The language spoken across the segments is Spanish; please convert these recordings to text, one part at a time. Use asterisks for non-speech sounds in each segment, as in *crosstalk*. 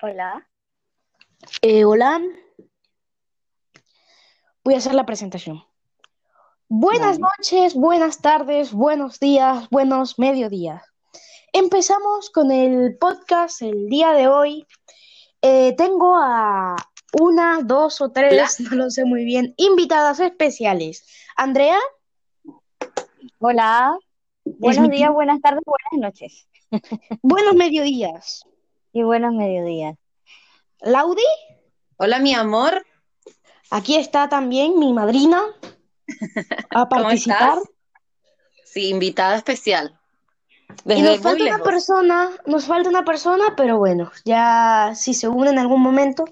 Hola. Eh, hola. Voy a hacer la presentación. Buenas noches, buenas tardes, buenos días, buenos mediodías. Empezamos con el podcast el día de hoy. Eh, tengo a una, dos o tres, *laughs* no lo sé muy bien, invitadas especiales. Andrea, Hola. Buenos días, buenas tardes, buenas noches. *laughs* buenos mediodías. Y buenos mediodías. Laudi, Hola, mi amor. aquí está también mi madrina *laughs* a ¿Cómo participar. estás? Sí, invitada especial. Y nos falta una persona, nos falta una persona, pero bueno, ya si se une en algún momento,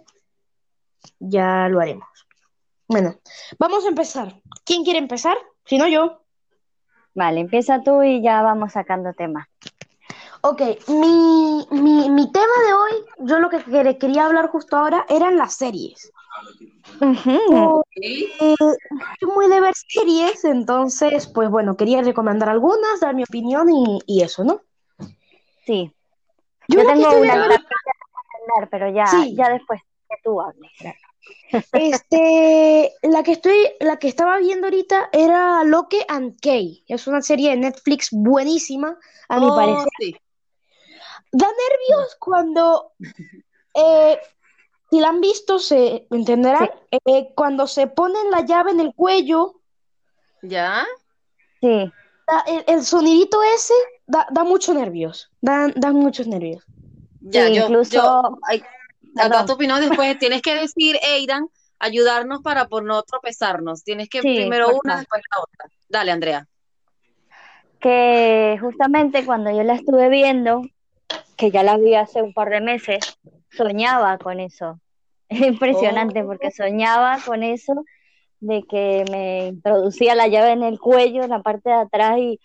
ya lo haremos. Bueno, vamos a empezar. ¿Quién quiere empezar? Si no, yo. Vale, empieza tú y ya vamos sacando temas. Ok, mi, mi, mi tema de hoy, yo lo que quer- quería hablar justo ahora eran las series. Eh, soy muy de ver series, entonces, pues bueno, quería recomendar algunas, dar mi opinión y, y eso, ¿no? Sí. Yo Yo tengo una viendo recomendar, pero ya, Sí. ya después que tú hables. Este, la que estoy, la que estaba viendo ahorita era Locke and Key. Es una serie de Netflix buenísima, a mi Oh, parecer. sí. Da nervios cuando, eh, si la han visto, se entenderán. Eh, cuando se ponen la llave en el cuello, ¿Ya? Sí. da- el, el sonidito ese da, da muchos nervios. Da, da muchos nervios. Ya, Sí, yo, incluso- yo, ay, acá tu opinión después, tienes que decir, Eidan, ayudarnos para por no tropezarnos. Tienes que Sí, primero una, después la otra. Dale, Andrea. Que justamente cuando yo la estuve viendo, que ya la vi hace un par de meses, soñaba con eso. *laughs* Es impresionante Oh. porque soñaba con eso de que me introducía la llave en el cuello, en la parte de atrás y, y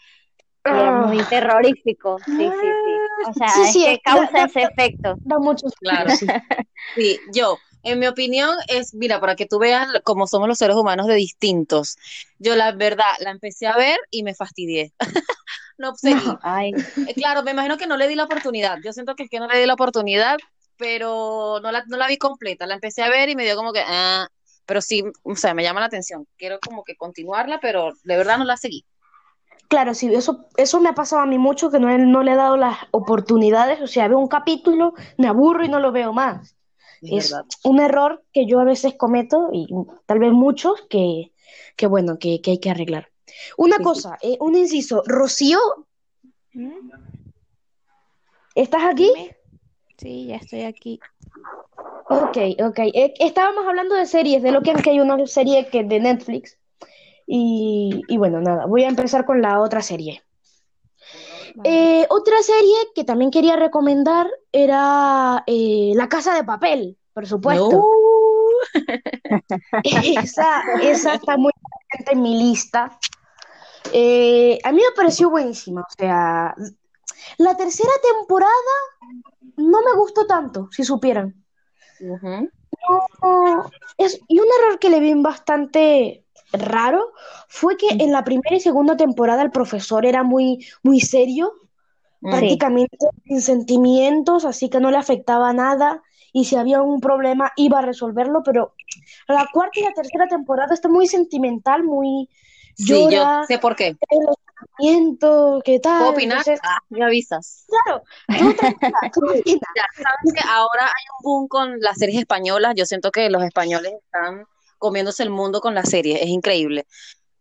era muy Ah. terrorífico. Sí, sí, sí. O sea, Sí, es sí, que da- causa da- ese efecto. Da muchos Claro. sí. Sí, yo, en mi opinión es, mira, para que tú veas cómo somos los seres humanos de distintos. Yo la verdad la empecé a ver y me fastidié. *laughs* No *laughs* seguí. No. Ay, Eh, Claro, me imagino que no le di la oportunidad. Yo siento que es que no le di la oportunidad, pero no la, no la vi completa. La empecé a ver y me dio como que, ah, pero sí, o sea, me llama la atención. Quiero como que continuarla, pero de verdad no la seguí. Claro, sí, eso, eso me ha pasado a mí mucho, que no, no le he dado las oportunidades, o sea, veo un capítulo, me aburro y no lo veo más. Es Es un error que yo a veces cometo, y tal vez muchos, que, que bueno, que, que hay que arreglar. Una Sí, sí. cosa, eh, un inciso, Rocío, ¿estás aquí? Sí, ya estoy aquí. Ok, ok. Eh, estábamos hablando de series, de lo que hay una serie que de Netflix. Y, y bueno, nada, voy a empezar con la otra serie. Vale. Eh, otra serie que también quería recomendar era eh, La Casa de Papel, por supuesto. No. *laughs* Esa, esa está muy presente en mi lista. Eh, a mí me pareció buenísima. O sea, la tercera temporada no me gustó tanto, si supieran. No, es, y un error que le vi bastante raro fue que en la primera y segunda temporada el profesor era muy, muy serio, prácticamente sin sentimientos, así que no le afectaba nada. Y si había un problema iba a resolverlo, pero la cuarta y la tercera temporada está muy sentimental, muy Sí, yo llora, sé por qué. el ¿qué tal? ¿Puedo opinar? Entonces, Ah, me avisas. claro, tú *laughs* tranquila, tú tranquila. Ya, sabes que ahora hay un boom con las series españolas. Yo siento que los españoles están comiéndose el mundo con las series. Es increíble.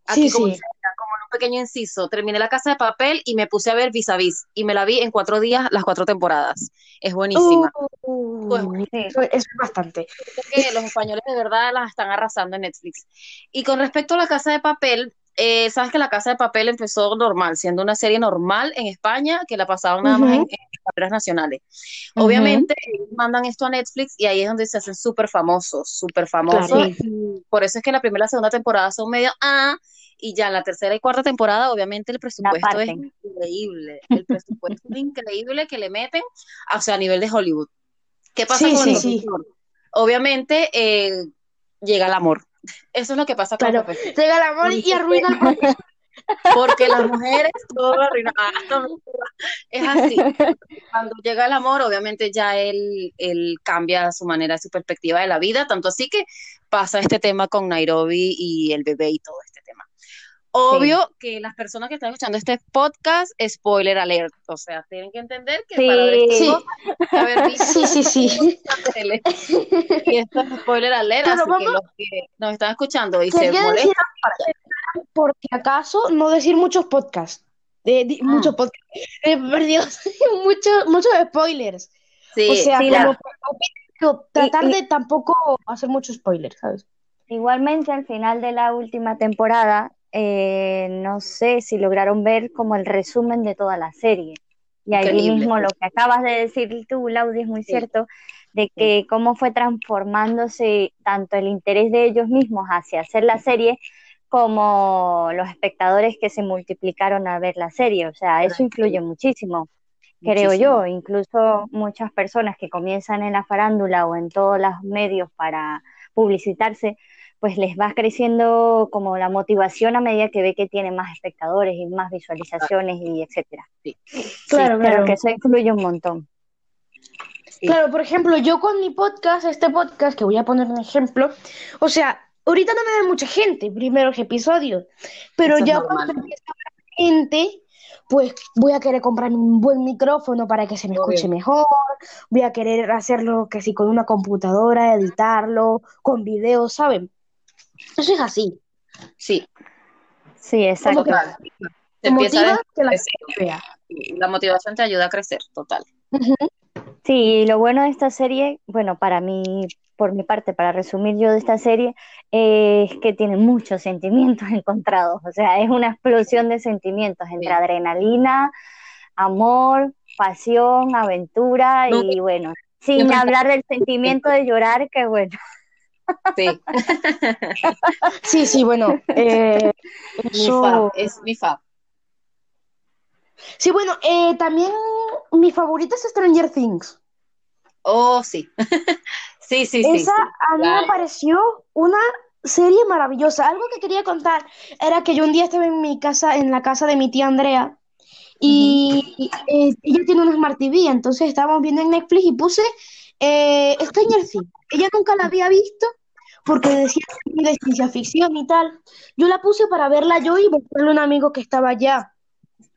Aquí, Sí, como, sí. como en un pequeño inciso, terminé La Casa de Papel y me puse a ver Vis a Vis. Y me la vi en cuatro días, las cuatro temporadas. Es buenísima. Uh, Pues, sí. es bastante. Creo que los españoles de verdad las están arrasando en Netflix. Y con respecto a La Casa de Papel, eh, sabes que La Casa de Papel empezó normal, siendo una serie normal en España, que la pasaban nada más en, carreras nacionales. Obviamente, ellos mandan esto a Netflix y ahí es donde se hacen súper famosos, súper famosos. Claro. Por eso es que la primera y la segunda temporada son medio ah, y ya en la tercera y cuarta temporada, obviamente, el presupuesto es increíble. El presupuesto es increíble que le meten, o sea, a nivel de Hollywood. ¿Qué pasa Sí, con sí, el sí. Obviamente, eh, llega el amor. Eso es lo que pasa con Claro, profesor. llega el amor y arruina el proyecto. *laughs* Porque las mujeres todo lo arruinan. Es así. Cuando llega el amor, obviamente ya él, él cambia su manera, su perspectiva de la vida, tanto así que pasa este tema con Nairobi y el bebé y todo este Obvio que las personas que están escuchando este podcast, spoiler alert, o sea, tienen que entender que para ver Sí. esto, haber *laughs* visto Sí, sí, sí. la tele. Y esto es spoiler alert, Pero así que los que nos están escuchando y se molestan, decir, por si acaso, no decir muchos podcasts. De, Ah. Muchos podcasts. Eh, por Dios, *laughs* muchos, muchos spoilers. sí, O sea, sí, como la- pero tratar y- de tampoco hacer muchos spoilers, ¿sabes? Igualmente, al final de la última temporada, eh, no sé si lograron ver como el resumen de toda la serie. Y allí Increíble. mismo lo que acabas de decir tú, Laudi, es muy Sí. cierto, de que cómo fue transformándose tanto el interés de ellos mismos hacia hacer la serie como los espectadores que se multiplicaron a ver la serie. O sea, eso influye muchísimo, creo yo. Incluso muchas personas que comienzan en la farándula o en todos los medios para publicitarse, pues les va creciendo como la motivación a medida que ve que tiene más espectadores y más visualizaciones y etcétera. Claro, Creo claro. que eso influye un montón. Sí. Claro, por ejemplo, yo con mi podcast, este podcast, que voy a poner un ejemplo, o sea, ahorita no me ve mucha gente, primeros episodios, pero Eso ya cuando empiece a ver gente, pues voy a querer comprarme un buen micrófono para que se me Obvio. escuche mejor, voy a querer hacerlo que si con una computadora, editarlo, con videos, ¿saben? Eso es así. Sí, Sí, exacto. total. Te empieza motiva que la vea. Motivación te ayuda a crecer, total. Sí, y lo bueno de esta serie, bueno, para mí, por mi parte, para resumir yo de esta serie, eh, es que tiene muchos sentimientos *laughs* encontrados. O sea, es una explosión de sentimientos entre adrenalina, amor, pasión, aventura No, y bueno, sin hablar del sentimiento de llorar, que bueno. Sí, *laughs* Sí, sí, bueno, eh, mi fab, es mi fab. Sí, bueno, eh, también mi favorita es Stranger Things. Oh, sí. *laughs* Sí, sí, sí, Esa a mí Claro. me pareció una serie maravillosa. Algo que quería contar era que yo un día estaba en mi casa, en la casa de mi tía Andrea, y eh, ella tiene una Smart TV, entonces estábamos viendo en Netflix y puse eh, Stranger Things. Ella nunca la había visto porque decía que de ciencia ficción y tal. Yo la puse para verla yo y mostrarle a un amigo que estaba allá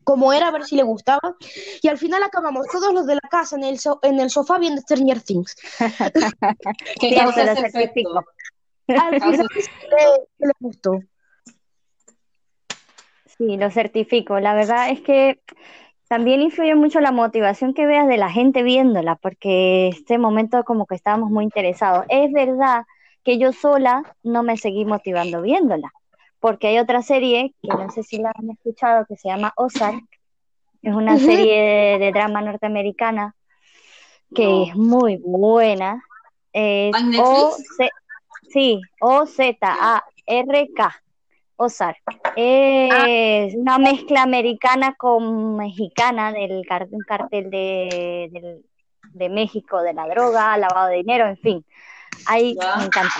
como era, a ver si le gustaba. Y al final acabamos todos los de la casa en el, so- en el sofá viendo Stranger Things. *laughs* ¿Qué Sí, causa ese efecto? Al final *laughs* le gustó. Sí, lo certifico. La verdad es que también influye mucho la motivación que veas de la gente viéndola, porque este momento como que estábamos muy interesados. Es verdad que yo sola no me seguí motivando viéndola, porque hay otra serie que no sé si la han escuchado que se llama Ozark. Es una serie de, de drama norteamericana que No. es muy buena. Es ¿Ah? O sí, Z A R K. Ozark. Es una mezcla americana con mexicana del un cartel de, del- de México, de la droga, lavado de dinero, en fin. Ahí Ya. me encanta.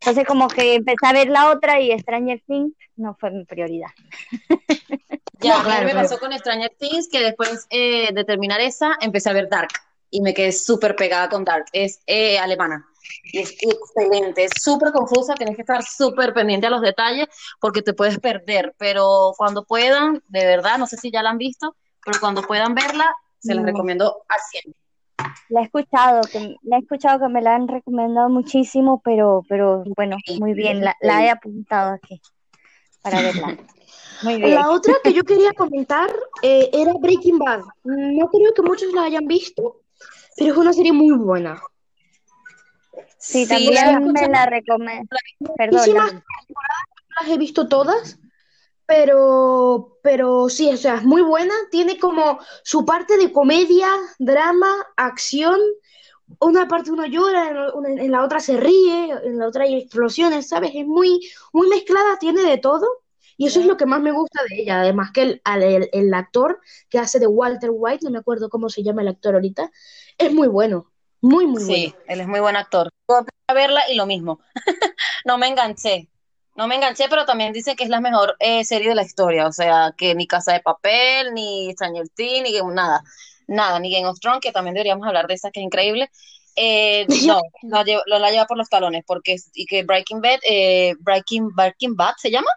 Entonces como que empecé a ver la otra y Stranger Things no fue mi prioridad. *laughs* Ya, a mí claro, me claro. pasó con Stranger Things que después eh, de terminar esa empecé a ver Dark y me quedé súper pegada con Dark. Es eh, alemana y es excelente, es súper confusa, tienes que estar súper pendiente a los detalles porque te puedes perder, pero cuando puedan, de verdad, no sé si ya la han visto, pero cuando puedan verla, se las No. recomiendo al 100. La he escuchado, que, la he escuchado que me la han recomendado muchísimo, pero, pero bueno, muy bien, la, la he apuntado aquí para verla. Muy bien. La otra que yo quería comentar eh, era Breaking Bad. No creo que muchos la hayan visto, pero es una serie muy buena. Sí, Sí, la también me escuchado. la recomiendo. Perdón, las he visto todas, pero, pero sí, o sea, es muy buena. Tiene como su parte de comedia, drama, acción. Una parte uno llora, en, la otra se ríe, en la otra hay explosiones, ¿sabes? Es muy, muy mezclada, tiene de todo. Y eso es lo que más me gusta de ella. Además que el, el, el actor que hace de Walter White, no me acuerdo cómo se llama el actor ahorita, es muy bueno. Muy, muy Sí, bueno. él es muy buen actor. Empecé a verla y lo mismo. *laughs* No me enganché. No me enganché, pero también dice que es la mejor eh, serie de la historia. O sea, que ni Casa de Papel, ni Stranger Things, ni Game- nada. Nada, ni Game of Thrones, que también deberíamos hablar de esa, que es increíble. Eh, *laughs* no, la lleva, lo- la lleva por los talones, porque y que Breaking Bad, eh, Breaking, Breaking Bad se llama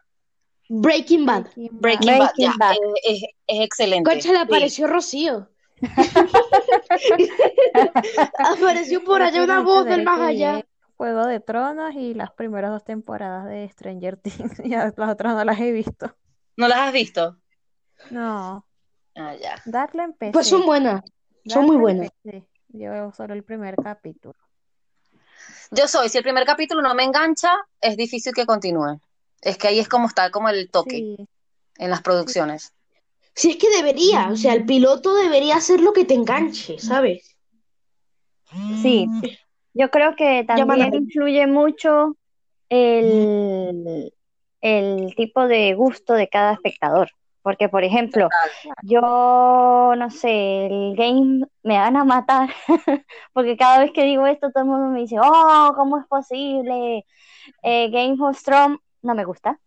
Breaking Bad. Breaking Bad, Breaking ya, Bad. eh, es, es excelente. Concha, le Sí. apareció Rocío. *laughs* *laughs* apareció por allá una voz del más allá. Juego de Tronos y las primeras dos temporadas de Stranger *laughs* Things. Ya las otras no las he visto. ¿No las has visto? No, Ah, ya. Empecé. Pues son buenas. son muy buenas. empecé. Yo solo el primer capítulo. Yo soy, si el primer capítulo no me engancha, es difícil que continúe. Es que ahí es como está como el toque Sí, en las producciones. Si es que debería, o sea, el piloto debería hacer lo que te enganche, ¿sabes? Sí, yo creo que también influye mucho el, el tipo de gusto de cada espectador. Porque, por ejemplo, yo no sé, el game me van a matar. *laughs* Porque cada vez que digo esto, todo el mundo me dice, oh, ¿cómo es posible? Eh, Game of Thrones no me gusta.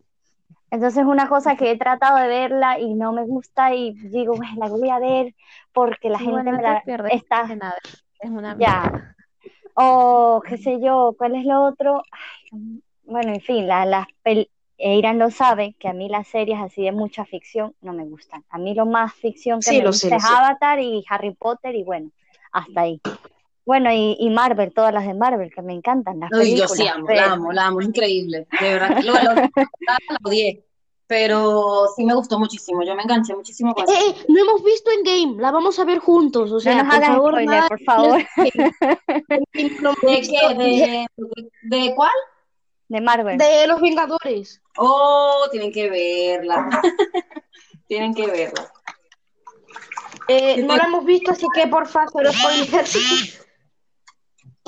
Entonces, es una cosa que he tratado de verla y no me gusta, y digo, "Bueno, la voy a ver porque la gente me la está. Es una Ya. O qué sé yo, ¿cuál es lo otro? Ay, bueno, en fin, la, las pel- e Irán lo sabe, que a mí las series así de mucha ficción no me gustan. A mí lo más ficción que Sí, me gusta sé, es sé. Avatar y Harry Potter y bueno, hasta ahí. Bueno, y, y Marvel, todas las de Marvel, que me encantan, las Uy, yo sí amo, pero- la amo, la amo, increíble. De verdad, lo, lo- *laughs* la odié, pero sí me gustó muchísimo. Yo me enganché muchísimo con Eh, eh, no hemos visto en Game, la vamos a ver juntos, o sea, no nos por favor, spoiler, nada por favor, *laughs* ¿De qué? ¿De, de, de cuál? de Marvel. de los Vengadores. Oh, tienen que verla. *laughs* tienen que verla. Eh, no la hemos visto, así que por favor, spoilers.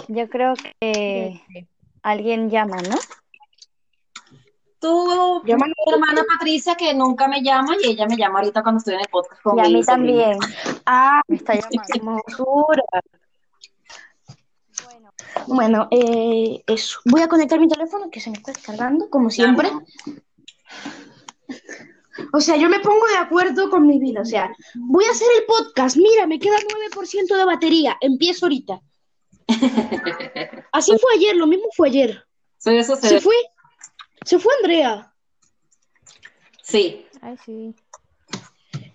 Yo creo que *laughs* alguien llama, ¿no? Tú, Llama- mi hermana Patricia, que nunca me llama, y ella me llama ahorita cuando estoy en el podcast con Y a mí también Ah, me está *laughs* llamando. hermosura. Bueno, eh, eso. Voy a conectar mi teléfono que se me está descargando, como siempre. O sea, yo me pongo de acuerdo con mi vida. O sea, voy a hacer el podcast. Mira, me queda 9% de batería. Empiezo ahorita. *laughs* Así fue ayer, lo mismo fue ayer. Sí, eso Se se fue. Se fue Andrea. Sí. Ay, sí.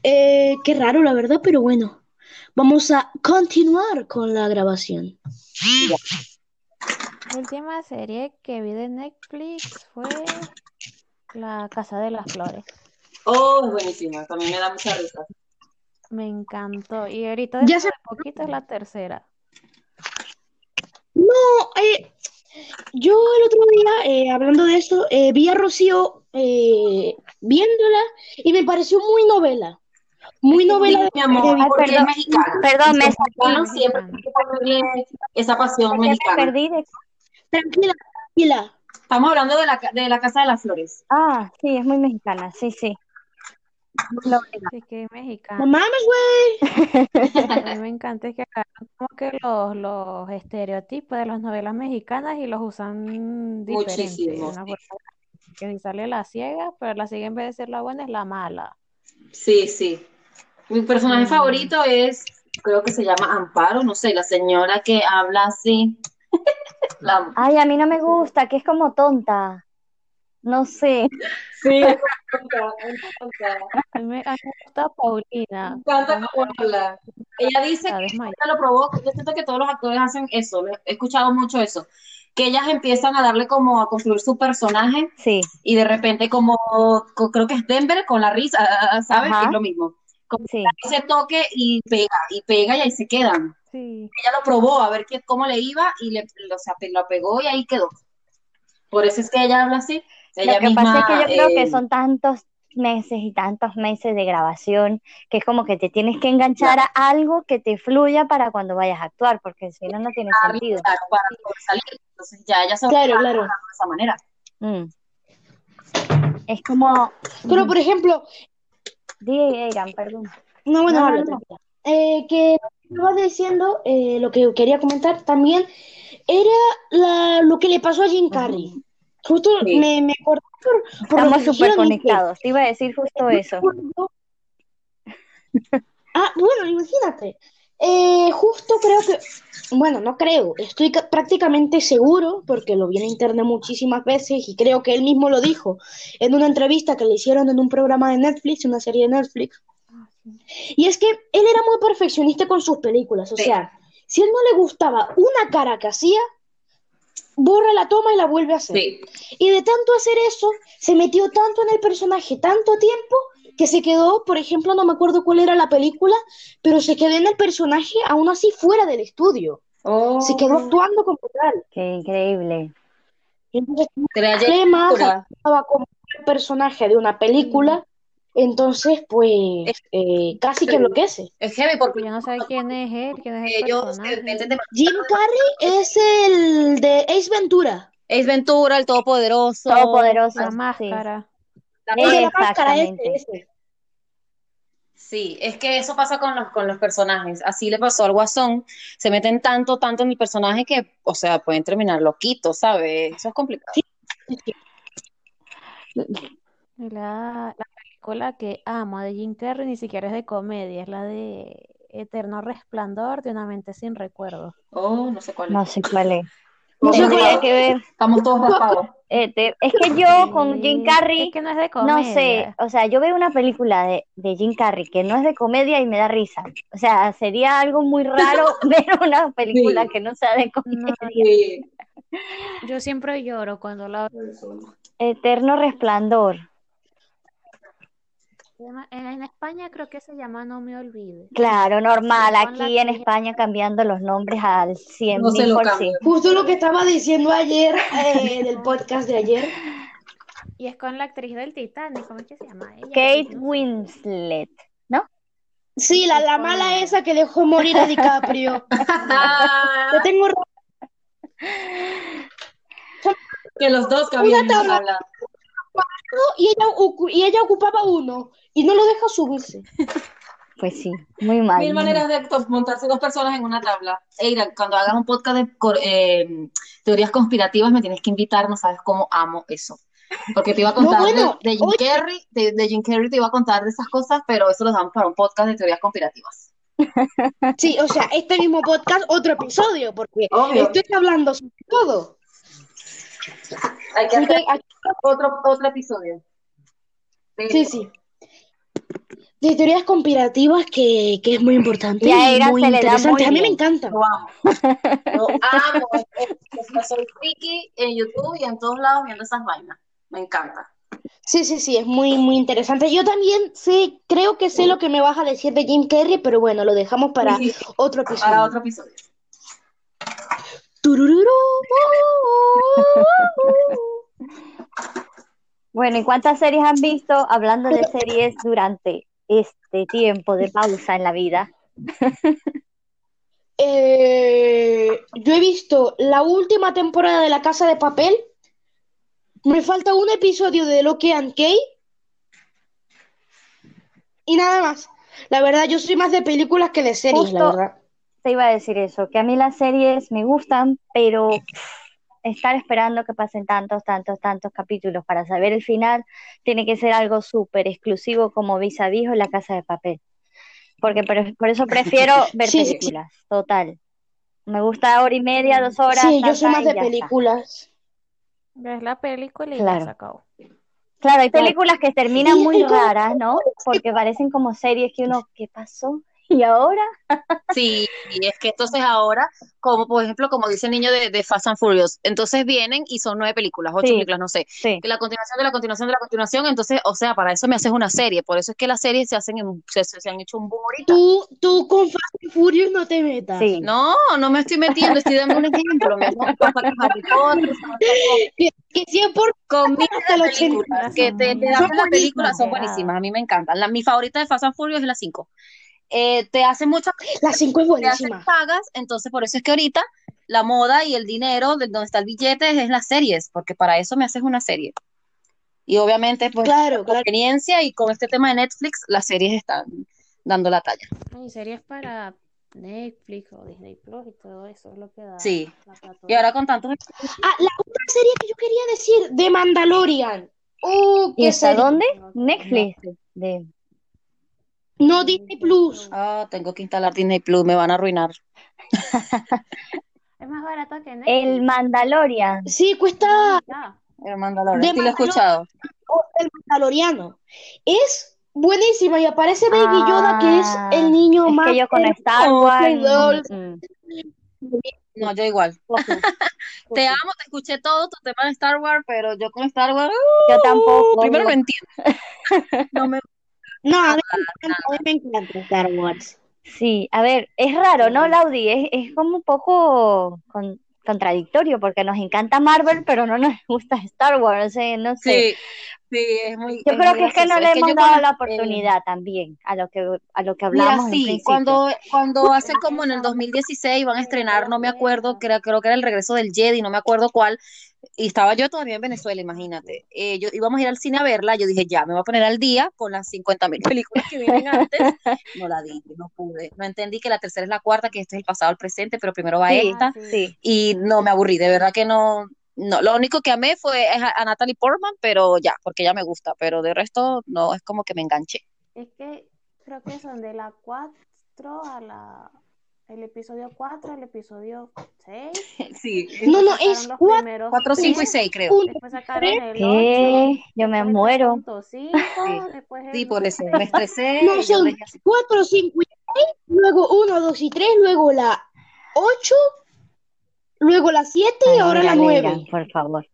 Eh, qué raro, la verdad, pero bueno. Vamos a continuar con la grabación. La última serie que vi de Netflix fue La Casa de las Flores. Oh, es buenísima. También me da mucha risa. Me encantó. Y ahorita Ya se- de poquito es la tercera. No, eh, yo el otro día, eh, hablando de esto, eh, vi a Rocío eh, viéndola y me pareció muy novela. Muy novela Mi amor, de- es perdón, mexicana. perdón, me siempre tienen que ponerle esa pasión ¿Por qué me mexicana. perdí de- Tranquila, tranquila. Estamos hablando de la, de la Casa de las Flores. Ah, sí, es muy mexicana, sí, sí. No, Así que No mexicana. mames, güey. A mí me encanta es que agarran como que los, los estereotipos de las novelas mexicanas y los usan diferente. Muchísimo, una que si sale la ciega, pero la ciega en vez de ser la buena es la mala. Sí, sí. Mi personaje Mm. favorito es, creo que se llama Amparo, no sé, la señora que habla así. *laughs* La. Ay, a mí no me gusta, que es como tonta. No sé. Sí, *laughs* me encanta, me encanta. A mí me, gusta Paulina. Me encanta cómo habla. Ella dice que lo probó. Yo siento que todos los actores hacen eso. He escuchado mucho eso. Que ellas empiezan a darle como a construir su personaje Sí, y de repente como co- creo que es Denver con la risa, ¿sabes? Ajá. Es lo mismo. Como sí. ese toque y pega, y pega y ahí se quedan. Sí. Ella lo probó a ver qué, cómo le iba y le, o sea, lo pegó y ahí quedó. Por eso es que ella habla así. Ella Lo que misma, pasa es que yo creo que eh, son tantos meses y tantos meses de grabación que es como que te tienes que enganchar a algo que te fluya para cuando vayas a actuar, porque si no, no tiene sentido. claro, para poder salir. Entonces ya ella se Claro, claro. de esa manera. Mm. Es como, Pero, por ejemplo, digan, perdón. no, bueno, No, no, no. Eh, que estaba diciendo, eh, lo que quería comentar también, era la, lo que le pasó a Jim Carrey. Justo Sí. me, me acordé por, por Estamos súper conectados. Te iba a decir justo eso. *laughs* Ah, bueno, imagínate. Eh, justo creo que, bueno, no creo, estoy ca- prácticamente seguro, porque lo vi en internet muchísimas veces y creo que él mismo lo dijo en una entrevista que le hicieron en un programa de Netflix, una serie de Netflix. Y es que él era muy perfeccionista con sus películas, o Sí. sea, si él no le gustaba una cara que hacía, borra la toma y la vuelve a hacer. Sí. Y de tanto hacer eso, se metió tanto en el personaje, tanto tiempo, que se quedó, por ejemplo, no me acuerdo cuál era la película, pero se quedó en el personaje aún así fuera del estudio. Se quedó actuando como tal. Qué increíble. Y entonces, locura. actuaba como el personaje de una película, entonces, pues, eh, casi que enloquece. Es heavy porque Yo no sé quién es él, quién es el ellos de Jim Carrey es el de Ace Ventura. Ace Ventura, el Todopoderoso. Todopoderoso. La sí. máscara. La El de la máscara. Exactamente. ese. Sí, es que eso pasa con los, con los personajes. Así le pasó al Guasón. Se meten tanto, tanto en el personaje que, o sea, pueden terminar loquitos, ¿sabes? Eso es complicado. La, la película que amo de Jim Carrey ni siquiera es de comedia, es la de Eterno Resplandor de una mente sin recuerdo. Oh, no sé cuál es. No sé cuál es. *laughs* No Tendría que ver. Estamos todos raspados. *laughs* Eh, te- es que yo con Jim Carrey, es que no es de no sé, o sea, yo veo una película de, de Jim Carrey que no es de comedia y me da risa. O sea, sería algo muy raro *laughs* ver una película Sí. que no sea de No, comedia. Sí. yo siempre lloro cuando la veo. Eterno Resplandor. En, en España creo que se llama No me olvides. Claro, normal, aquí en España cambiando los nombres al cien No se lo. Justo lo que estaba diciendo ayer eh, del podcast de ayer. Y es con la actriz del Titanic, ¿cómo es que se llama ella? Kate. Winslet, ¿no? Sí, la, la mala esa que dejó morir a DiCaprio. *laughs* Yo tengo que los dos cabían y ella, y ella ocupaba uno y no lo deja subirse. *laughs* Pues sí, muy mal. Mil maneras de montarse dos personas en una tabla. Eira, cuando hagas un podcast de eh, teorías conspirativas, me tienes que invitar, no sabes cómo amo eso. Porque te iba a *laughs* contar de- bueno, de, Jim oye. Carrey, de, de Jim Carrey te iba a contar de esas cosas, pero eso lo dejamos para un podcast de teorías conspirativas. *laughs* Sí, o sea, este mismo podcast, otro episodio, porque Obvio. estoy hablando sobre todo. Hay que hacer aquí- otro, otro episodio. Sí, sí. De teorías conspirativas que, que es muy importante Y a Eira muy se le da A mí me encanta. Lo amo. *laughs* Lo amo. Soy friki en YouTube y en todos lados viendo esas vainas. Me encanta. Sí, sí, sí, es muy, muy interesante. Yo también sé, creo que sé lo que me vas a decir de Jim Carrey, pero bueno, lo dejamos para Sí, otro episodio. para otro episodio. *laughs* Bueno, ¿y cuántas series han visto hablando de *laughs* series durante este tiempo de pausa en la vida? *laughs* Eh, yo he visto la última temporada de La Casa de Papel. Me falta un episodio de Loki and Key. Y nada más. La verdad, yo soy más de películas que de series, la verdad. Te iba a decir eso, que a mí las series me gustan, pero *laughs* estar esperando que pasen tantos, tantos, tantos capítulos para saber el final tiene que ser algo súper exclusivo como Vis a Vis o La Casa de Papel. Porque por, por eso prefiero ver Sí, sí, sí. películas, total. Me gusta hora y media, dos horas, Sí, yo soy más de está. películas. Ves la película y Claro. acabó. Claro, hay películas que terminan muy raras, ¿no? Porque parecen como series que uno, ¿qué pasó? ¿Y ahora? Sí, y es que entonces ahora, como por ejemplo, como dice el niño de, de Fast and Furious, entonces vienen y son nueve películas, ocho Sí. películas, no sé, Sí. que la continuación de la continuación de la continuación, entonces, o sea, para eso me haces una serie, por eso es que las series se hacen en- se, se- han hecho un boom ahorita. Tú, tú con Fast and Furious no te metas. Sí. No, no me estoy metiendo, estoy dando un ejemplo, pasa Que, que 100% con miles *laughs* hasta de el 80. películas que te, te Son hacen las películas, son buenísimas. buenísimas, a mí me encantan. La, mi favorita de Fast and Furious es la 5. Eh, te hacen muchas La 5 es te hacen buenísima. pagas, entonces por eso es que ahorita la moda y el dinero, de donde está el billete, es las series, porque para eso me haces una serie. Y obviamente, pues, Claro, por claro. conveniencia y con este tema de Netflix, las series están dando la talla. Hay series para Netflix o Disney Plus y todo eso es lo que da Sí. Y ahora con tantos... Ah, la otra serie que yo quería decir, The Mandalorian. Oh, ¿Y qué está serie. dónde? Netflix. De... No, Disney Plus. Ah, tengo que instalar Disney Plus, me van a arruinar. Es más barato que El Netflix. Mandalorian. Sí, cuesta Ya. El Mandalorian. Sí, lo he escuchado. oh, el Mandaloriano. Es buenísima y aparece Baby Yoda, que es Ah, el niño Es más que yo con Star Wars. los- mm, No, yo igual. *laughs* Te amo, te escuché todo tu tema de Star Wars, pero yo con Star Wars, Yo tampoco. uh, primero no entiendo. *laughs* No me No, a mí me encanta, a mí me encanta Star Wars. Sí, a ver, es raro, ¿no, Laudi? Es, es como un poco con- contradictorio porque nos encanta Marvel, pero no nos gusta Star Wars, no sé, no sé. Sí, sí, es muy. Yo es creo muy que es que no le hemos dado la eh, oportunidad también a lo que a lo que Mira, hablamos en sí, cuando, cuando hace como en el 2016 van a estrenar, no me acuerdo, creo, creo que era el regreso del Jedi, no me acuerdo cuál, y estaba yo todavía en Venezuela, imagínate. Eh, yo íbamos a ir al cine a verla, yo dije, ya, me voy a poner al día con las 50 mil películas que vienen antes. No la di, no pude. No entendí que la tercera es la cuarta, que este es el pasado al presente, pero primero va Sí, esta, sí. y no me aburrí, de verdad que no. No, lo único que amé fue a, Natalie Portman, pero ya, porque ella me gusta, pero de resto no, es como que me enganché. Es que creo que son de la 4 a la. El episodio 4 al episodio 6. *laughs* Sí, No, no, es los cuatro, primeros 4, 5 y tres, 6 creo. Después sacaron el 8. ¿Qué? Yo me muero. *laughs* Sí, después sí, el por eso me 9. estresé. No, son dejé así. 4, 5 y 6, luego 1, 2 y 3, luego la 8, luego la 7 y ahora mira, la Leila, 9. por favor.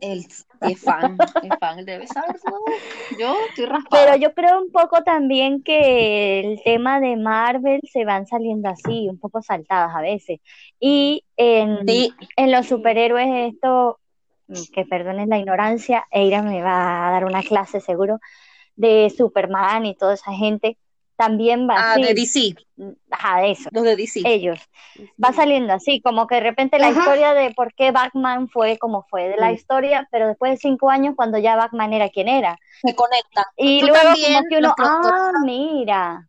Es fan, es fan, debe saberlo. Yo estoy Pero raspada. yo creo un poco también que el tema de Marvel se van saliendo así, un poco saltadas a veces. Y en, Sí, en los superhéroes esto, que perdonen la ignorancia, Eira me va a dar una clase seguro de Superman y toda esa gente, también va ah, de DC, ajá, de eso, los de DC. ellos. Va saliendo así, como que de repente la Ajá. historia de por qué Batman fue como fue, de la Sí. historia, pero después de cinco años cuando ya Batman era quien era. Se conectan. Y luego también como que uno, ah, mira,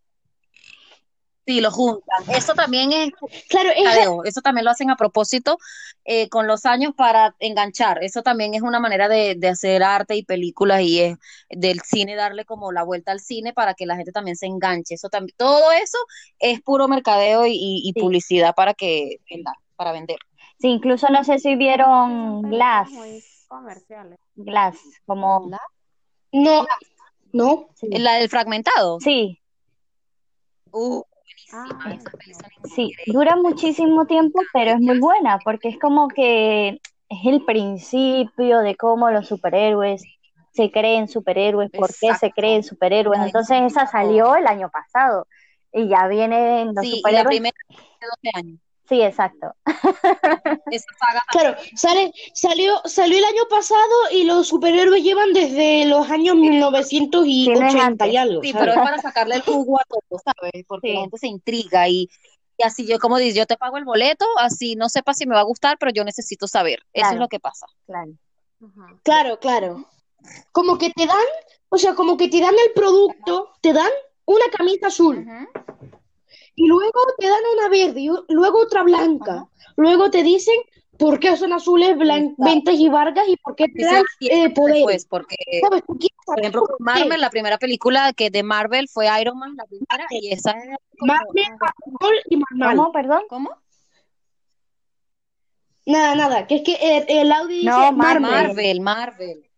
sí lo juntan. Eso también es Claro, es, mercadeo, eso también lo hacen a propósito eh, con los años para enganchar. Eso también es una manera de, de hacer arte y películas y es del cine darle como la vuelta al cine para que la gente también se enganche. Eso también, todo eso es puro mercadeo y, y- y Sí. publicidad para que para vender. sí, incluso no sé si vieron Glass, muy comerciales. Glass, como, ¿La? no, no. sí, La del fragmentado. sí, Uh, Ah, son sí, dura muchísimo tiempo, pero es muy buena, porque es como que es el principio de cómo los superhéroes se creen superhéroes, por qué se creen superhéroes, entonces esa salió el año pasado, y ya vienen los Sí, y la superhéroes, primera de 12 años. Sí, exacto, *laughs* Esa saga Claro, sale, salió, salió el año pasado y los superhéroes llevan desde los años 1980 Tienes y algo, Sí, pero es para sacarle el *laughs* jugo a todo, ¿sabes? Porque la gente se intriga y, y así yo, como dices, yo te pago el boleto, así no sepa si me va a gustar, pero yo necesito saber. Eso es lo que pasa. claro. Ajá. Claro, claro. Como que te dan, o sea, como que te dan el producto, te dan una camisa azul y luego te dan una verde y luego otra blanca. ajá. Luego te dicen por qué son azules, ventas y vargas y por qué te dan eh, después, porque, ¿Sabes? Tú quieres por ejemplo, por. Marvel, la primera película que de Marvel fue Iron Man, la primera, y esa Marvel, Marvel y Marvel. ¿Cómo, perdón? ¿cómo? Nada, nada, que es que el, el Audi dice No. Marvel. Marvel, Marvel,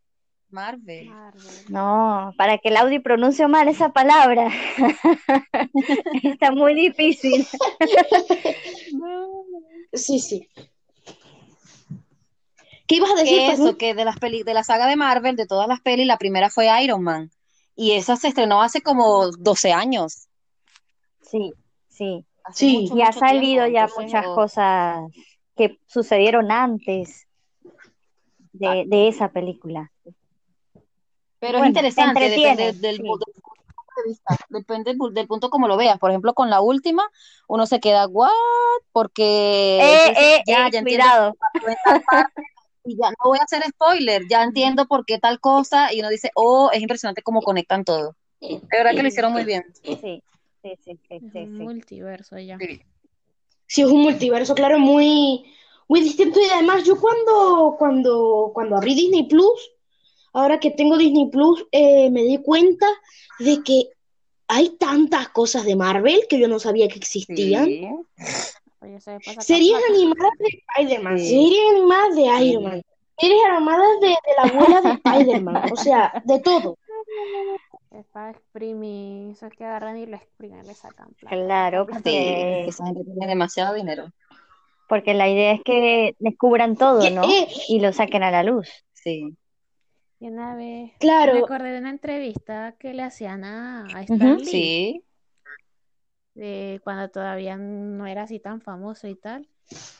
Marvel. Marvel. No, para que Laudi pronuncie mal esa palabra. *laughs* Está muy difícil. *laughs* Sí, sí. ¿Qué ibas a decir, Que eso, que de las peli, de la saga de Marvel, de todas las pelis, la primera fue Iron Man. Y esa se estrenó hace como 12 años. Sí, sí. Hace Sí. mucho, Y ha tiempo. salido ya muchas cosas que sucedieron antes de, de esa película. Pero es interesante, depende del, sí. punto de vista, depende del, pu- del punto como lo veas. Por ejemplo, con la última, uno se queda, ¿what? Porque Eh, eh, ya, eh, ya cuidado. y ya no voy a hacer spoiler, ya entiendo por qué tal cosa, y uno dice, oh, es impresionante cómo conectan todo. De verdad que lo hicieron muy bien. Sí, sí, sí, sí, Es sí, un sí. multiverso ya. Sí. Sí, es un multiverso, claro, muy, muy distinto y además yo cuando, cuando, cuando abrí Disney Plus, ahora que tengo Disney Plus, eh, me di cuenta de que hay tantas cosas de Marvel que yo no sabía que existían. Sí. Oye, se pasa Series animadas de Spider-Man, Sí. series animadas de Iron Man, series animadas de, de la abuela de Spider-Man, o sea, de todo. Es para exprimir, eso es que agarran y lo exprimen, le sacan plata. Claro, Sí, porque, esa gente tiene demasiado dinero. porque la idea es que descubran todo, ¿no? eh, Y lo saquen a la luz. Sí. Y una vez me claro, acordé de una entrevista que le hacían a, a Stan Ujú. Lee, Sí. de cuando todavía no era así tan famoso y tal,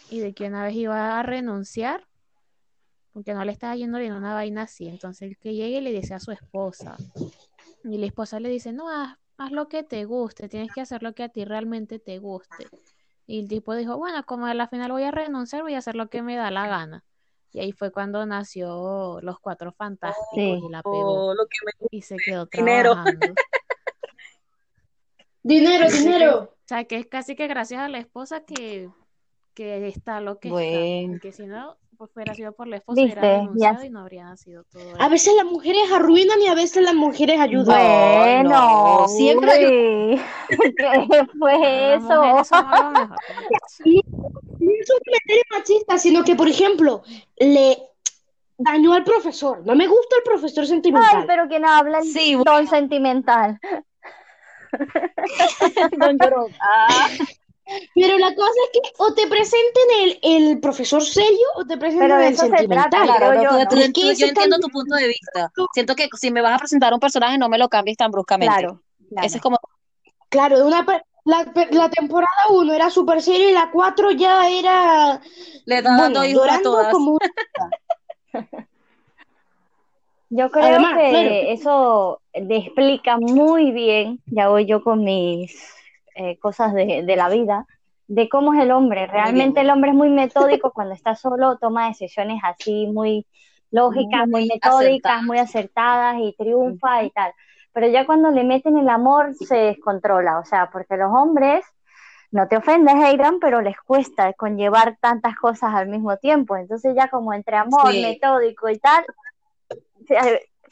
y de que una vez iba a renunciar porque no le estaba yendo bien una vaina así. Entonces el que llegue le dice a su esposa, y la esposa le dice, no, haz, haz lo que te guste, tienes que hacer lo que a ti realmente te guste. Y el tipo dijo, bueno, como a la final voy a renunciar, voy a hacer lo que me da la gana. Y ahí fue cuando nació Los Cuatro Fantásticos Sí. y la pegó Oh, lo que me y se quedó Dinero. trabajando. *laughs* dinero, dinero. O sea, que es casi que gracias a la esposa que, que está lo que Bueno. está. Porque si no, pues hubiera sido por la esposa, hubiera Viste, renunciado y no habría nacido todo A esto. veces las mujeres arruinan y a veces las mujeres ayudan. No, Bueno, no, siempre uy, *laughs* ¿qué fue eso? Y no es un comentario machista, sino que, por ejemplo, le dañó al profesor. No me gusta el profesor Ay, sentimental. pero quien habla en Sí, ton sentimental. *laughs* Don Llorón. Ah, Pero la cosa es que o te presenten el, el profesor serio o te presenten Pero de el eso se sentimental. trata, claro, no, yo, tú- ¿no? tú- Es que tú- eso yo entiendo tu punto de vista. Siento que si me vas a presentar un personaje, no me lo cambies tan bruscamente. Claro, claro. Ese es como, Claro, de una, la, la temporada 1 era super seria y la 4 ya era le está dando bueno, hijos a todas. como *laughs* Yo creo Además, que claro. eso le explica muy bien, ya voy yo con mis eh, cosas de, de la vida, de cómo es el hombre. Realmente el hombre es muy metódico *laughs* cuando está solo, toma decisiones así muy lógicas, muy Muy metódicas, acertadas. muy acertadas y triunfa y tal. Pero ya cuando le meten el amor se descontrola, o sea, porque los hombres, no te ofendes, Aidan, pero les cuesta conllevar tantas cosas al mismo tiempo. Entonces ya como entre amor, Sí. metódico y tal,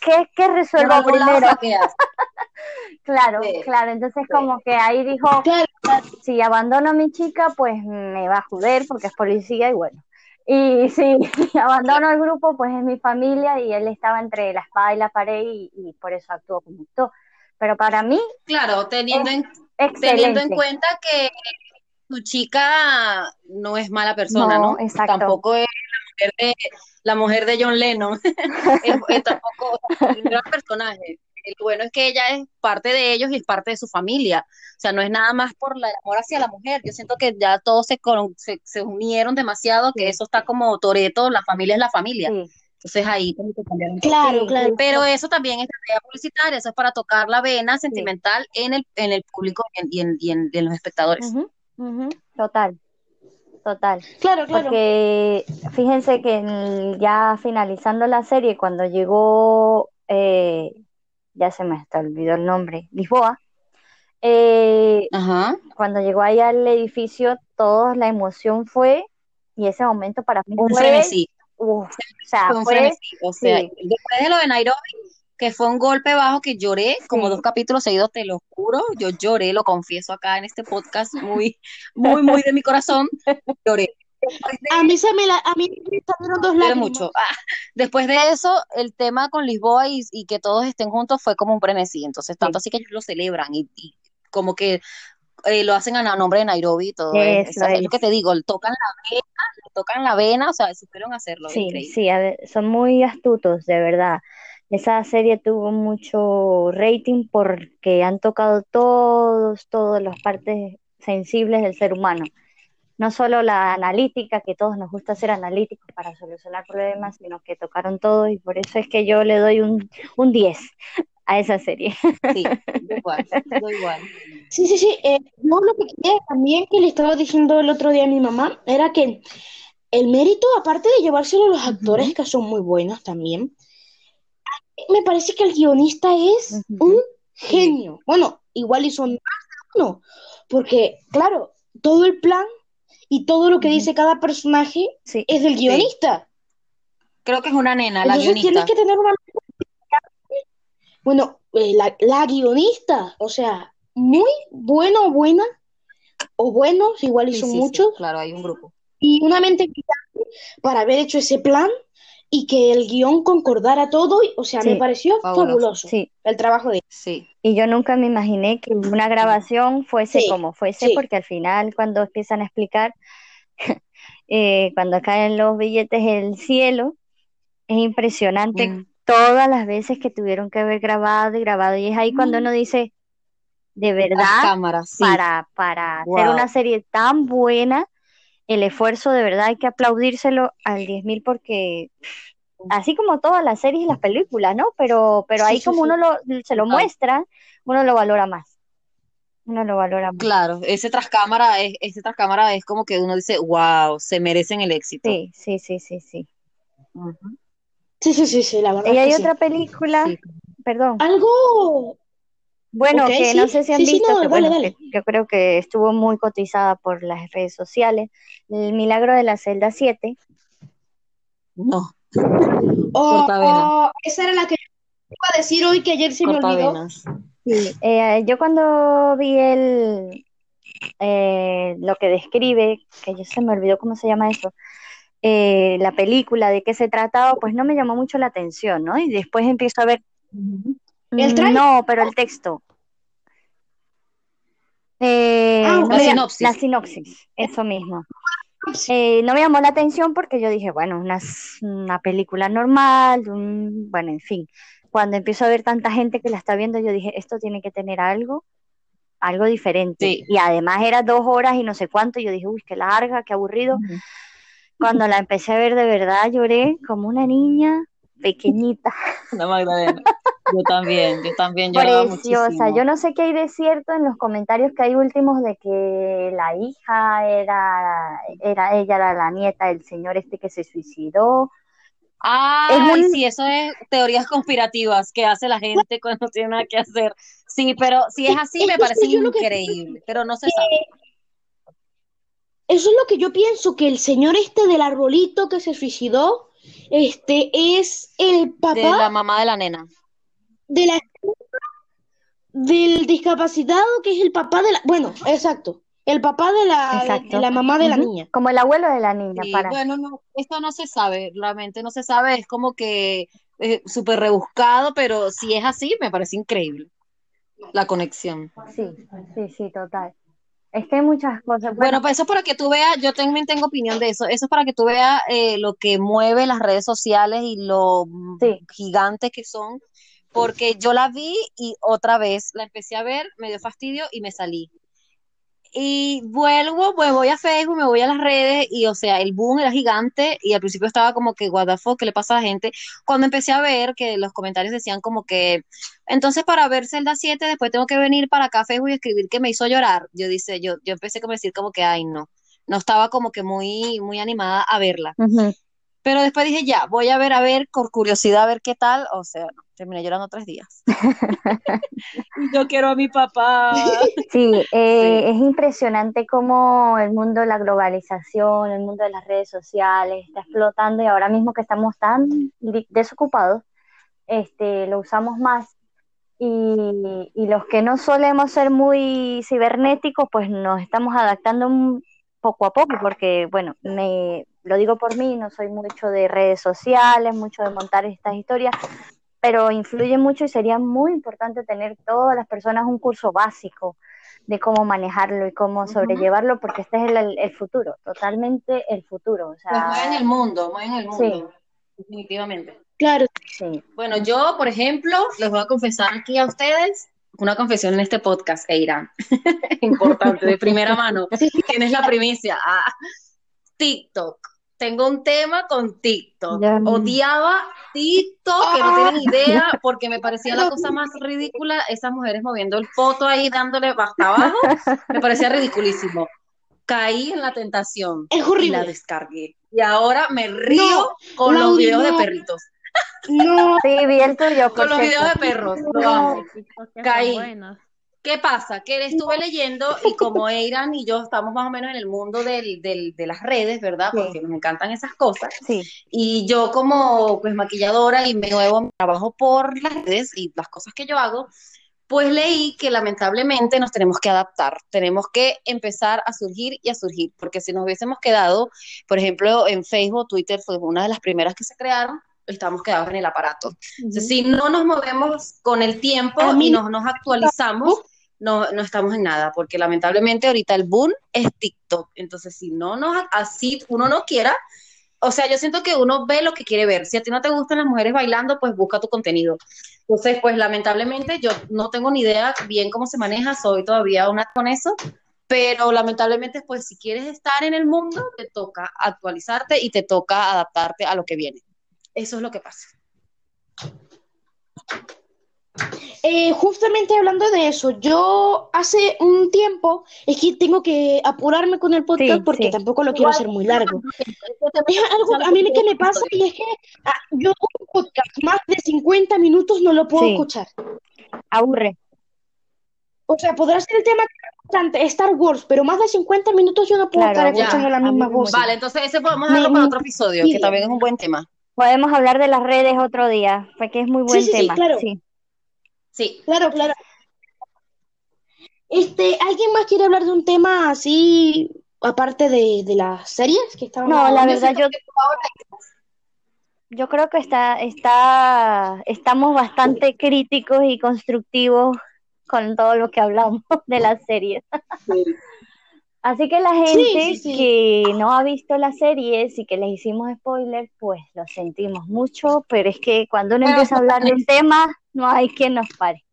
¿qué, qué resuelvo primero? *laughs* Claro, Sí, claro. Entonces sí. como que ahí dijo, si abandono a mi chica, pues me va a joder porque es policía y bueno. Y *laughs* si abandono al grupo, pues es mi familia y él estaba entre la espada y la pared y, y por eso actuó como actuó. Pero para mí, Claro, teniendo en, teniendo en cuenta que tu chica no es mala persona, No, ¿no? exacto. Tampoco es la mujer de, la mujer de John Lennon. *laughs* Es- es tampoco un gran personaje. El bueno es que ella es parte de ellos y es parte de su familia. O sea, no es nada más por la- el amor hacia la mujer. Yo siento que ya todos se, con- se, se unieron demasiado, que eso está como Toreto, la familia es la familia. Sí, Entonces ahí como que cambiaron Claro, claro. pero eso también es estrategia publicitaria, eso es para tocar la vena sentimental en el, en el público y en, y en- y en- los espectadores. Total, total. Claro, claro. Porque fíjense que ya finalizando la serie, cuando llegó, eh, ya se me hasta olvidó el nombre, Lisboa, eh, Ajá. cuando llegó ahí al edificio, toda la emoción fue, y ese momento para mí fue, uf, o sea, fue un fue, frenesí. O sea, sí. después de lo de Nairobi, que fue un golpe bajo que lloré, como dos capítulos seguidos, te lo juro, yo lloré, lo confieso acá en este podcast, muy, muy, muy de mi corazón, lloré. De- A mí se me la, a mí me salieron dos lloré lágrimas. mucho. Ah, después de eso, el tema con Lisboa y, y que todos estén juntos fue como un frenesí. Entonces, tanto así que ellos lo celebran y, y como que eh, lo hacen a nombre de Nairobi y todo Es, eso. Es lo que te digo, tocan la vena, tocan la vena, o sea, supieron hacerlo, Sí, sí, a ver, son muy astutos, de verdad. Esa serie tuvo mucho rating porque han tocado todos, todas las partes sensibles del ser humano. No solo la analítica, que todos nos gusta ser analíticos para solucionar problemas, sino que tocaron todo y por eso es que yo le doy un, un 10 a esa serie. Sí, *laughs* igual, igual. Sí, sí, sí. eh, yo lo que quería también que le estaba diciendo el otro día a mi mamá era que el mérito, aparte de llevárselo a los actores, que son muy buenos también, me parece que el guionista es un genio. Bueno, igual y son más de uno, porque, claro, todo el plan y todo lo que dice cada personaje Sí. es del guionista. Creo que es una nena, la Entonces guionista. tienes que tener una... Bueno, eh, la, la guionista, o sea, muy bueno o buena, o buenos, igual y son sí, muchos, claro, hay un grupo. y una mente para haber hecho ese plan y que el guion concordara todo, y- o sea, me pareció fabuloso. fabuloso Sí, el trabajo de Sí. y yo nunca me imaginé que una grabación fuese Sí, como fuese, sí. porque al final cuando empiezan a explicar, *laughs* eh, cuando caen los billetes del cielo, es impresionante Mm. todas las veces que tuvieron que haber grabado y grabado, y es ahí cuando uno dice, de verdad, para, para hacer una serie tan buena, el esfuerzo de verdad hay que aplaudírselo al 10.000 porque así como todas las series y las películas, ¿no? Pero, pero ahí sí, como sí. uno lo, se lo muestra, uno lo valora más. Uno lo valora más. Claro, ese tras cámara es, ese tras cámara es como que uno dice, wow, se merecen el éxito. Sí, sí, sí, sí, sí. Sí, sí, sí, sí, la verdad Y hay que sí. otra película, Sí. perdón, Algo, bueno, que no sí, sé si han sí, sí, visto, no, que dale, bueno, dale. que yo creo que estuvo muy cotizada por las redes sociales, El Milagro de la Celda 7. No, *laughs* Oh, oh, esa era la que yo iba a decir hoy que ayer se me olvidó. Sí, eh, yo cuando vi el eh, lo que describe, que yo se me olvidó cómo se llama eso, eh, la película, de qué se trataba, pues no me llamó mucho la atención, ¿no? Y después empiezo a ver. ¿El mm, no, pero el texto. Eh, Ah, no La sinopsis. la sinopsis, eso mismo. Eh, no me llamó la atención porque yo dije, bueno, una, película normal, un- bueno, en fin. Cuando empiezo a ver tanta gente que la está viendo, yo dije, esto tiene que tener algo, algo diferente. Sí. Y además era dos horas y no sé cuánto, yo dije, uy, qué larga, qué aburrido. Cuando la empecé a ver de verdad, lloré como una niña pequeñita, *laughs* Una Magdalena. Yo también, yo también lloraba preciosa. muchísimo. Yo no sé qué hay de cierto en los comentarios que hay últimos de que la hija era, era, ella era la nieta del señor este que se suicidó. Es un- sí, eso es teorías conspirativas que hace la gente cuando no tiene nada que hacer. Sí, pero si es así, me parece que- increíble, pero no se sabe. Eso es lo que yo pienso, que el señor este del arbolito que se suicidó, este es el De papá la mamá de la nena. de la del discapacitado, que es el papá de la, bueno, exacto, el papá de la, de la mamá de la niña. Como el abuelo de la niña, Sí, para. bueno, no, esto no se sabe, realmente no se sabe, es como que eh, súper rebuscado, pero si es así, me parece increíble la conexión. Sí, sí, sí, total. Es que hay muchas cosas. Bueno, pues eso es para que tú veas, yo también tengo opinión de eso, eso es para que tú veas eh, lo que mueve las redes sociales y lo mm, Sí. gigantes que son, porque yo la vi y otra vez la empecé a ver, me dio fastidio y me salí. Y vuelvo, pues voy a Facebook, me voy a las redes y, o sea, el boom era gigante y al principio estaba como que, what the fuck, ¿qué le pasa a la gente? Cuando empecé a ver que los comentarios decían como que, entonces para ver Zelda 7 después tengo que venir para acá a Facebook y escribir que me hizo llorar. Yo dice, yo, yo empecé a decir como que, ay, no, no estaba como que muy, muy animada a verla. Pero después dije, ya, voy a ver, a ver, por curiosidad, a ver qué tal. O sea, no, terminé llorando tres días. *laughs* Y yo quiero a mi papá. *laughs* Sí, eh, Sí. es impresionante cómo el mundo de la globalización, el mundo de las redes sociales está explotando y ahora mismo que estamos tan desocupados, este, lo usamos más. Y, y los que no solemos ser muy cibernéticos, pues nos estamos adaptando un poco a poco, porque, bueno, me lo digo por mí, no soy mucho de redes sociales, mucho de montar estas historias, pero influye mucho y sería muy importante tener todas las personas un curso básico de cómo manejarlo y cómo sobrellevarlo, porque este es el, futuro, totalmente el futuro. O Pues mueven sea, el mundo, mueven el Sí. mundo. Definitivamente. Claro, sí. Bueno, yo, por ejemplo, les voy a confesar aquí a ustedes una confesión en este podcast, Eira. *laughs* Importante, de primera mano. Tienes la primicia. Ah, TikTok. Tengo un tema con TikTok. Ya. Odiaba TikTok, que no tienen idea, *laughs* porque me parecía la cosa más ridícula. Esas mujeres moviendo el foto ahí, dándole hasta abajo. Me parecía ridiculísimo. Caí en la tentación es y la horrible. descargué. Y ahora me río con los videos de perritos. No, Sí, vi el tuyo, Con los videos de perros. Lo amo. Caí. ¿Qué pasa? Que estuve leyendo y como Eiran y yo estamos más o menos en el mundo del, del, de las redes, ¿verdad? Sí. Porque nos encantan esas cosas. Sí, Y yo como pues maquilladora y me nuevo trabajo por las redes y las cosas que yo hago, pues leí que lamentablemente nos tenemos que adaptar, tenemos que empezar a surgir y a surgir, porque si nos hubiésemos quedado, por ejemplo, en Facebook, Twitter fue una de las primeras que se crearon, estamos quedados en el aparato. Entonces, si no nos movemos con el tiempo mí- y nos, nos actualizamos, no, no estamos en nada, porque lamentablemente ahorita el boom es TikTok. Entonces, si no nos, así uno no quiera, o sea, yo siento que uno ve lo que quiere ver. Si a ti no te gustan las mujeres bailando, pues busca tu contenido. Entonces, pues lamentablemente yo no tengo ni idea bien cómo se maneja, soy todavía una con eso, pero lamentablemente, pues si quieres estar en el mundo, te toca actualizarte y te toca adaptarte a lo que viene. Eso es lo que pasa. Eh, justamente hablando de eso, yo hace un tiempo, es que tengo que apurarme con el podcast Sí, porque sí. tampoco lo quiero hacer muy largo. *laughs* Es algo a mí que me pasa y es que ah, yo un podcast más de 50 minutos no lo puedo Sí. escuchar. aburre. O sea, podrá ser el tema importante, Star Wars, pero más de 50 minutos yo no puedo Claro, estar ya. escuchando la A mí misma voz. Vale, entonces ese podemos Me- dejarlo para otro episodio, sí. que también es un buen tema. Podemos hablar de las redes otro día, porque es muy buen sí, sí, tema. claro. Sí. Sí. Claro, claro. Este, ¿alguien más quiere hablar de un tema así, aparte de, de las series que estaban No, la verdad, yo, yo creo que está, está, estamos bastante críticos y constructivos con todo lo que hablamos *laughs* de las series. Así que la gente sí, sí. que no ha visto las series y que les hicimos spoiler, pues lo sentimos mucho, pero es que cuando uno Bueno, empieza a hablar del tema, no hay quien nos pare.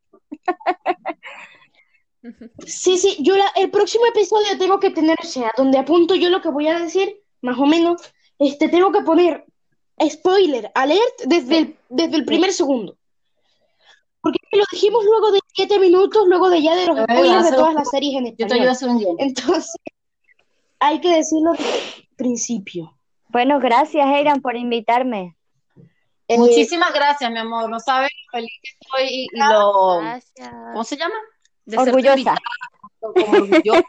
Sí, sí, yo la- el próximo episodio tengo que tener, o sea, donde apunto yo lo que voy a decir, más o menos, este, tengo que poner spoiler alert desde el, desde el primer segundo. Porque lo dijimos luego de siete minutos, luego de ya de los spoilers de todas un- las series en Yo te ayudo a hacer un guion. Entonces, hay que decirlo desde el principio. Bueno, gracias, Eiran, por invitarme. Eh, Muchísimas gracias, mi amor. No sabes feliz que estoy y, y lo... Gracias. ¿Cómo se llama? De Orgullosa. invitada, como orgullosa.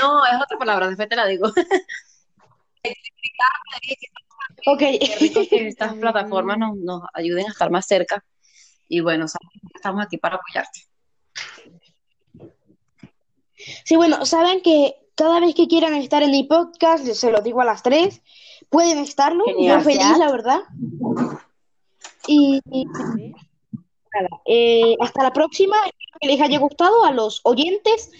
No, es otra palabra, después te la digo. ok. Qué rico que estas plataformas nos, nos ayuden a estar más cerca. Y bueno, sabes estamos aquí para apoyarte. Sí, bueno, saben que cada vez que quieran estar en mi podcast, yo se lo digo a las tres, pueden estarlo. Genial. Yo feliz, la verdad. Y, nada, eh, hasta la próxima. Espero que les haya gustado a los oyentes.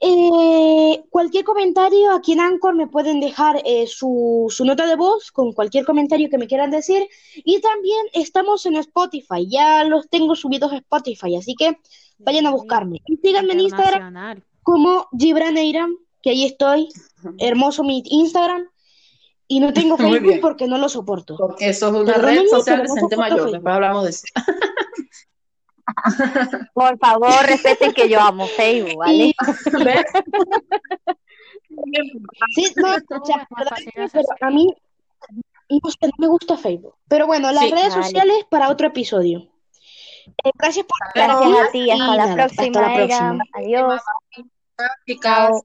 Eh, cualquier comentario aquí en Anchor me pueden dejar eh, su, su nota de voz con cualquier comentario que me quieran decir. Y también estamos en Spotify. Ya los tengo subidos a Spotify, así que vayan a buscarme. Y síganme en Instagram como Gibran Eiram, que ahí estoy. Hermoso mi Instagram. Y no tengo *laughs* Facebook porque no lo soporto. Porque eso es una red social de no gente mayor. Facebook. Después hablamos de eso. *laughs* Por favor, respeten que yo amo Facebook, *laughs* ¿vale? Sí, no, o sea, es pero a mí no, sé, no me gusta Facebook. Pero bueno, las Sí, redes vale. sociales para otro episodio. Eh, gracias por Gracias estar a ti, y hasta la nada, próxima, hasta la próxima. Adiós. Chao.